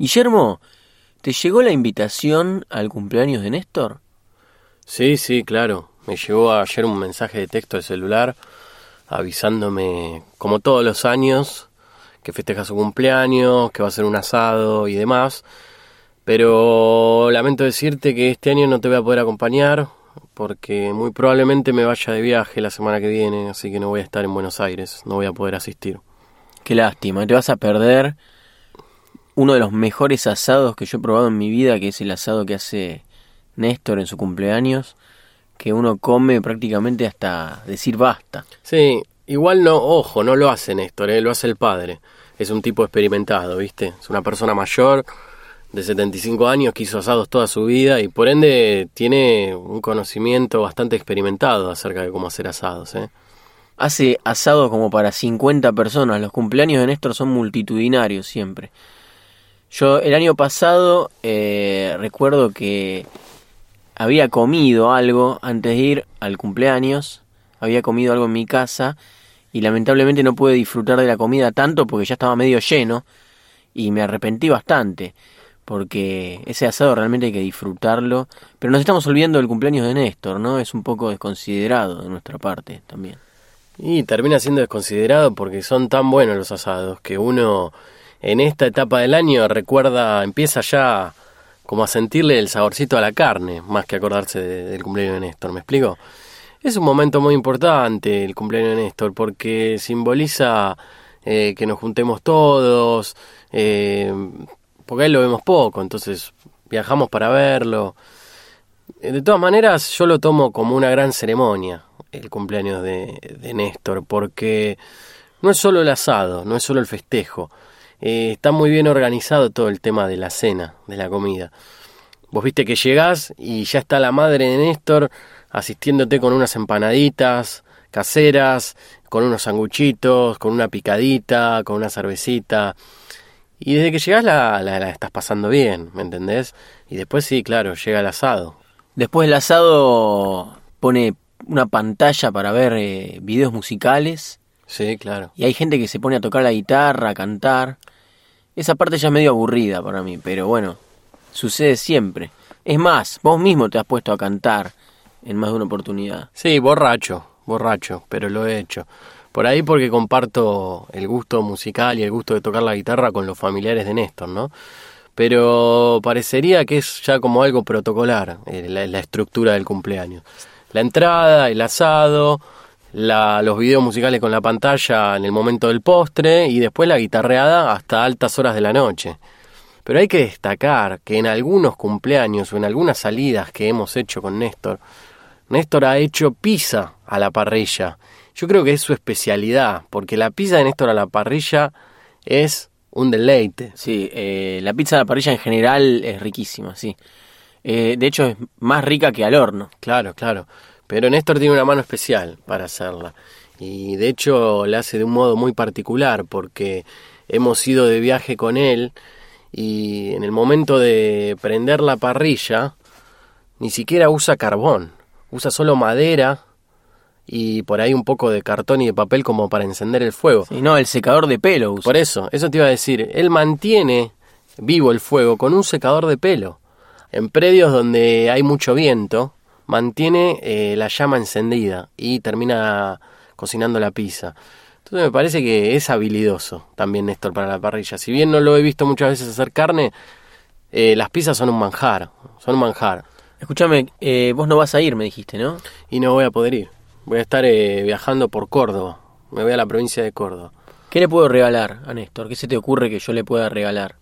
Guillermo, ¿te llegó la invitación al cumpleaños de Néstor? Sí, sí, claro. Me llegó ayer un mensaje de texto de celular avisándome, como todos los años, que festeja su cumpleaños, que va a ser un asado y demás. Pero lamento decirte que este año no te voy a poder acompañar porque muy probablemente me vaya de viaje la semana que viene, así que no voy a estar en Buenos Aires, no voy a poder asistir. Qué lástima, te vas a perder uno de los mejores asados que yo he probado en mi vida, que es el asado que hace Néstor en su cumpleaños, que uno come prácticamente hasta decir basta. Sí, igual no, ojo, no lo hace Néstor, ¿eh? lo hace el padre. Es un tipo experimentado, ¿viste? Es una persona mayor de 75 años que hizo asados toda su vida y por ende tiene un conocimiento bastante experimentado acerca de cómo hacer asados. ¿eh? Hace asados como para 50 personas. Los cumpleaños de Néstor son multitudinarios siempre. Yo el año pasado eh, recuerdo que había comido algo antes de ir al cumpleaños. Había comido algo en mi casa y lamentablemente no pude disfrutar de la comida tanto porque ya estaba medio lleno y me arrepentí bastante porque ese asado realmente hay que disfrutarlo. Pero nos estamos olvidando del cumpleaños de Néstor, ¿no? Es un poco desconsiderado de nuestra parte también. Y termina siendo desconsiderado porque son tan buenos los asados que uno en esta etapa del año recuerda, empieza ya como a sentirle el saborcito a la carne, más que acordarse del cumpleaños de Néstor, ¿me explico? Es un momento muy importante el cumpleaños de Néstor porque simboliza eh, que nos juntemos todos, eh, porque ahí lo vemos poco, entonces viajamos para verlo. Eh, de todas maneras, yo lo tomo como una gran ceremonia, el cumpleaños de, de Néstor, porque no es solo el asado, no es solo el festejo, eh, está muy bien organizado todo el tema de la cena, de la comida. Vos viste que llegás y ya está la madre de Néstor asistiéndote con unas empanaditas caseras, con unos sanguchitos, con una picadita, con una cervecita. Y desde que llegas la, la, estás pasando bien, ¿me entendés? Y después sí, claro, llega el asado. Después el asado pone una pantalla para ver eh, videos musicales. Sí, claro. Y hay gente que se pone a tocar la guitarra, a cantar. Esa parte ya es medio aburrida para mí, pero bueno, sucede siempre. Es más, vos mismo te has puesto a cantar en más de una oportunidad. Sí, borracho, borracho, pero lo he hecho. Por ahí porque comparto el gusto musical y el gusto de tocar la guitarra con los familiares de Néstor, ¿no? Pero parecería que es ya como algo protocolar eh, la, estructura del cumpleaños. La entrada, el asado, la, los videos musicales con la pantalla en el momento del postre y después la guitarreada hasta altas horas de la noche. Pero hay que destacar que en algunos cumpleaños o en algunas salidas que hemos hecho con Néstor, Néstor ha hecho pizza a la parrilla yo creo que es su especialidad, porque la pizza de Néstor a la parrilla es un deleite. Sí, eh, la pizza a la parrilla en general es riquísima, sí. Eh, de hecho es más rica que al horno. Claro, claro. Pero Néstor tiene una mano especial para hacerla. Y de hecho la hace de un modo muy particular, porque hemos ido de viaje con él y en el momento de prender la parrilla ni siquiera usa carbón, usa solo madera y por ahí un poco de cartón y de papel como para encender el fuego. Y no, el secador de pelo. Por eso, eso te iba a decir. Él mantiene vivo el fuego con un secador de pelo. En predios donde hay mucho viento, mantiene eh, la llama encendida y termina cocinando la pizza. Entonces me parece que es habilidoso también Néstor para la parrilla. Si bien no lo he visto muchas veces hacer carne, eh, las pizzas son un manjar, son un manjar. Escúchame, eh, vos no vas a ir, me dijiste, ¿no? Y no voy a poder ir. Voy a estar eh, viajando por Córdoba. Me voy a la provincia de Córdoba. ¿Qué le puedo regalar a Néstor? ¿Qué se te ocurre que yo le pueda regalar?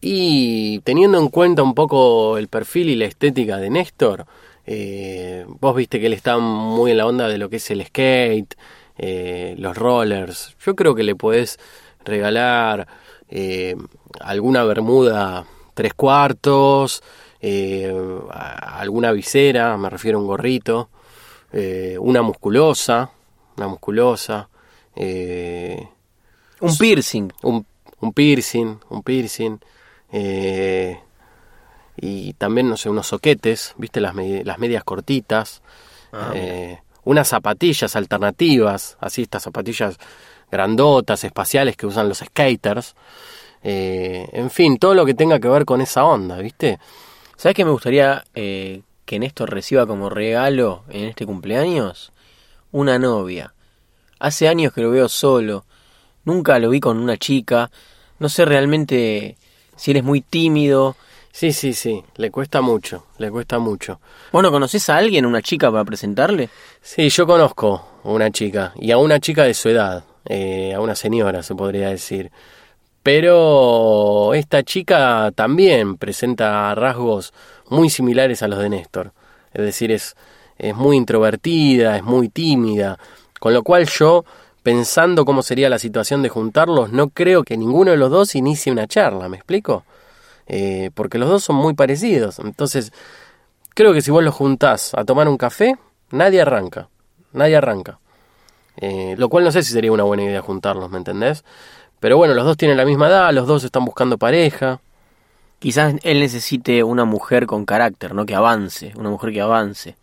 Y teniendo en cuenta un poco el perfil y la estética de Néstor, eh, vos viste que él está muy en la onda de lo que es el skate, eh, los rollers. Yo creo que le podés regalar alguna bermuda tres cuartos, alguna visera, me refiero a un gorrito, eh, una musculosa, una musculosa. Eh, un piercing. Un, un, piercing, un piercing. Eh, y también, no sé, unos soquetes, ¿viste? Las, las medias cortitas. Ah, unas zapatillas alternativas, así estas zapatillas grandotas, espaciales que usan los skaters. eh, en fin, todo lo que tenga que ver con esa onda, ¿viste? ¿Sabes qué me gustaría eh, que Néstor reciba como regalo en este cumpleaños? Una novia. Hace años que lo veo solo. Nunca lo vi con una chica. No sé realmente si él es muy tímido. Sí, sí, sí, le cuesta mucho, le cuesta mucho. Bueno, ¿conoces a alguien, una chica para presentarle? Sí, yo conozco una chica, y a una chica de su edad, eh, a una señora se podría decir. Pero esta chica también presenta rasgos muy similares a los de Néstor. Es decir, es, es muy introvertida, es muy tímida. Con lo cual yo, pensando cómo sería la situación de juntarlos, no creo que ninguno de los dos inicie una charla, ¿me explico? Eh, porque los dos son muy parecidos. Entonces, creo que si vos los juntás a tomar un café, nadie arranca. Nadie arranca. Eh, lo cual no sé si sería una buena idea juntarlos, ¿me entendés? Pero bueno, los dos tienen la misma edad, los dos están buscando pareja. Quizás él necesite una mujer con carácter, ¿no? Que avance, una mujer que avance.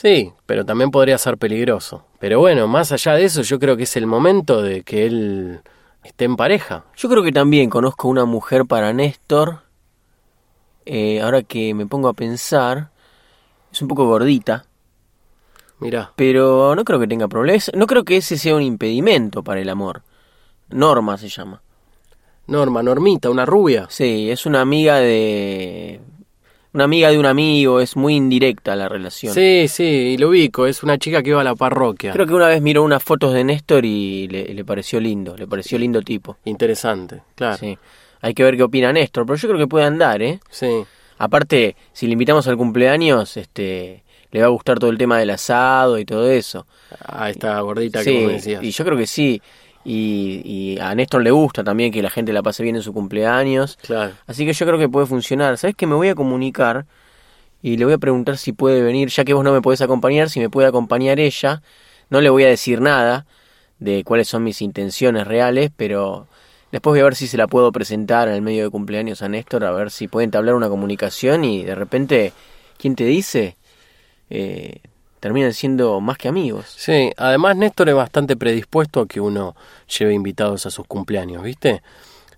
Sí, pero también podría ser peligroso. Pero bueno, más allá de eso, yo creo que es el momento de que él esté en pareja. Yo creo que también conozco una mujer para Néstor. Eh, ahora que me pongo a pensar, es un poco gordita. Mira. Pero no creo que tenga problemas. No creo que ese sea un impedimento para el amor. Norma se llama. Norma, Normita, una rubia. Sí, es una amiga de... Una amiga de un amigo, es muy indirecta la relación. Sí, sí, y lo ubico, es una chica que iba a la parroquia. Creo que una vez miró unas fotos de Néstor y le, le pareció lindo, le pareció lindo tipo. Interesante, claro. Sí. Hay que ver qué opina Néstor, pero yo creo que puede andar, ¿eh? Sí. Aparte, si le invitamos al cumpleaños, este, le va a gustar todo el tema del asado y todo eso. A esta gordita Sí, que vos me decías. y yo creo que sí. Y, y a Néstor le gusta también que la gente la pase bien en su cumpleaños. Claro. Así que yo creo que puede funcionar. ¿Sabes que Me voy a comunicar y le voy a preguntar si puede venir, ya que vos no me podés acompañar, si me puede acompañar ella. No le voy a decir nada de cuáles son mis intenciones reales, pero después voy a ver si se la puedo presentar en el medio de cumpleaños a Néstor, a ver si puede entablar una comunicación y de repente, ¿quién te dice? Eh, terminan siendo más que amigos. Sí, además Néstor es bastante predispuesto a que uno lleve invitados a sus cumpleaños, ¿viste?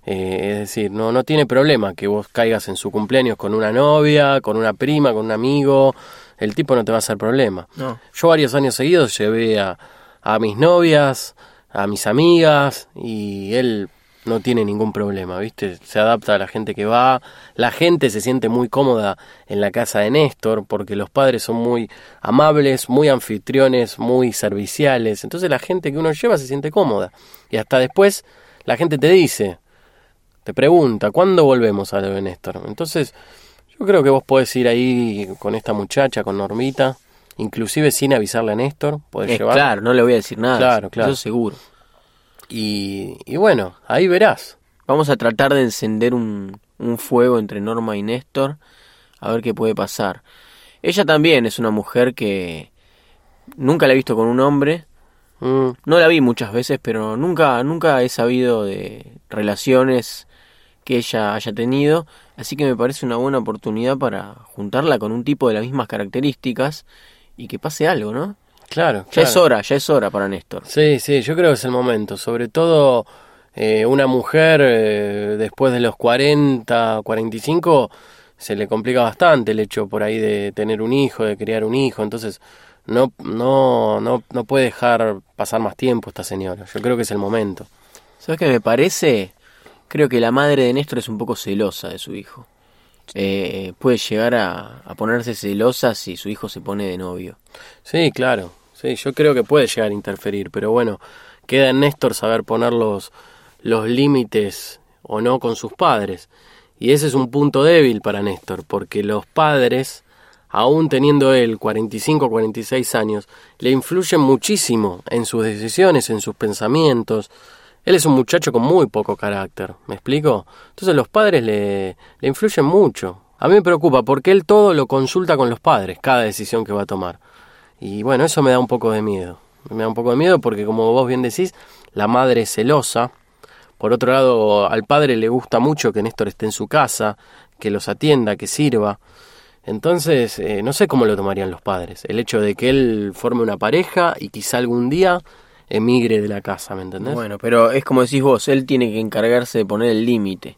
Eh, es decir, no, no tiene problema que vos caigas en su cumpleaños con una novia, con una prima, con un amigo. El tipo no te va a hacer problema. No. Yo varios años seguidos llevé a, a mis novias, a mis amigas, y él no tiene ningún problema, ¿viste? Se adapta a la gente que va. La gente se siente muy cómoda en la casa de Néstor porque los padres son muy amables, muy anfitriones, muy serviciales. Entonces la gente que uno lleva se siente cómoda. Y hasta después la gente te dice, te pregunta, ¿cuándo volvemos a lo de Néstor? Entonces yo creo que vos podés ir ahí con esta muchacha, con Normita, inclusive sin avisarle a Néstor, podés llevar. claro, no le voy a decir nada. Claro, claro. Eso seguro. Y, y bueno, ahí verás. Vamos a tratar de encender un, un fuego entre Norma y Néstor, a ver qué puede pasar. Ella también es una mujer que nunca la he visto con un hombre, Mm, no la vi muchas veces, pero nunca, nunca he sabido de relaciones que ella haya tenido, así que me parece una buena oportunidad para juntarla con un tipo de las mismas características y que pase algo, ¿no? Claro. Ya es hora, ya es hora para Néstor. Sí, sí, yo creo que es el momento. Sobre todo eh, una mujer eh, después de los 40, 45, se le complica bastante el hecho por ahí de tener un hijo, de criar un hijo. Entonces, no, no, no, no puede dejar pasar más tiempo esta señora. Yo creo que es el momento. ¿Sabes qué me parece? Creo que la madre de Néstor es un poco celosa de su hijo. Eh, puede llegar a, a ponerse celosa si su hijo se pone de novio. Sí, claro. Sí, yo creo que puede llegar a interferir, pero bueno, queda en Néstor saber poner los, los límites o no con sus padres. Y ese es un punto débil para Néstor, porque los padres, aún teniendo él 45 o 46 años, le influyen muchísimo en sus decisiones, en sus pensamientos. Él es un muchacho con muy poco carácter, ¿me explico? Entonces los padres le, le influyen mucho. A mí me preocupa porque él todo lo consulta con los padres, cada decisión que va a tomar. Y bueno, eso me da un poco de miedo. Me da un poco de miedo porque, como vos bien decís, la madre es celosa. Por otro lado, al padre le gusta mucho que Néstor esté en su casa, que los atienda, que sirva. Entonces, eh, no sé cómo lo tomarían los padres. El hecho de que él forme una pareja y quizá algún día emigre de la casa, ¿me entendés? Bueno, pero es como decís vos, él tiene que encargarse de poner el límite.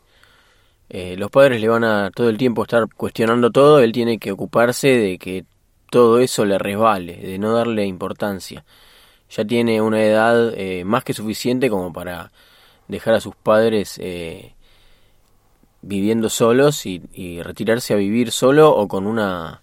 Eh, los padres le van a todo el tiempo estar cuestionando todo, él tiene que ocuparse de que todo eso le resbale, de no darle importancia. Ya tiene una edad eh, más que suficiente como para dejar a sus padres eh, viviendo solos y, retirarse a vivir solo o con una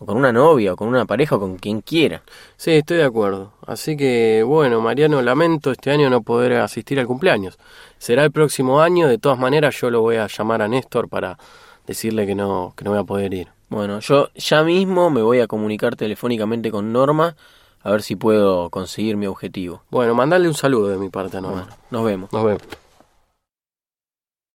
o con una novia o con una pareja o con quien quiera. Sí, estoy de acuerdo. Así que, bueno, Mariano, lamento este año no poder asistir al cumpleaños. Será el próximo año, de todas maneras yo lo voy a llamar a Néstor para decirle que no, que no voy a poder ir. Bueno, yo ya mismo me voy a comunicar telefónicamente con Norma a ver si puedo conseguir mi objetivo. Bueno, mandale un saludo de mi parte a Norma. Bueno, nos vemos. Nos vemos.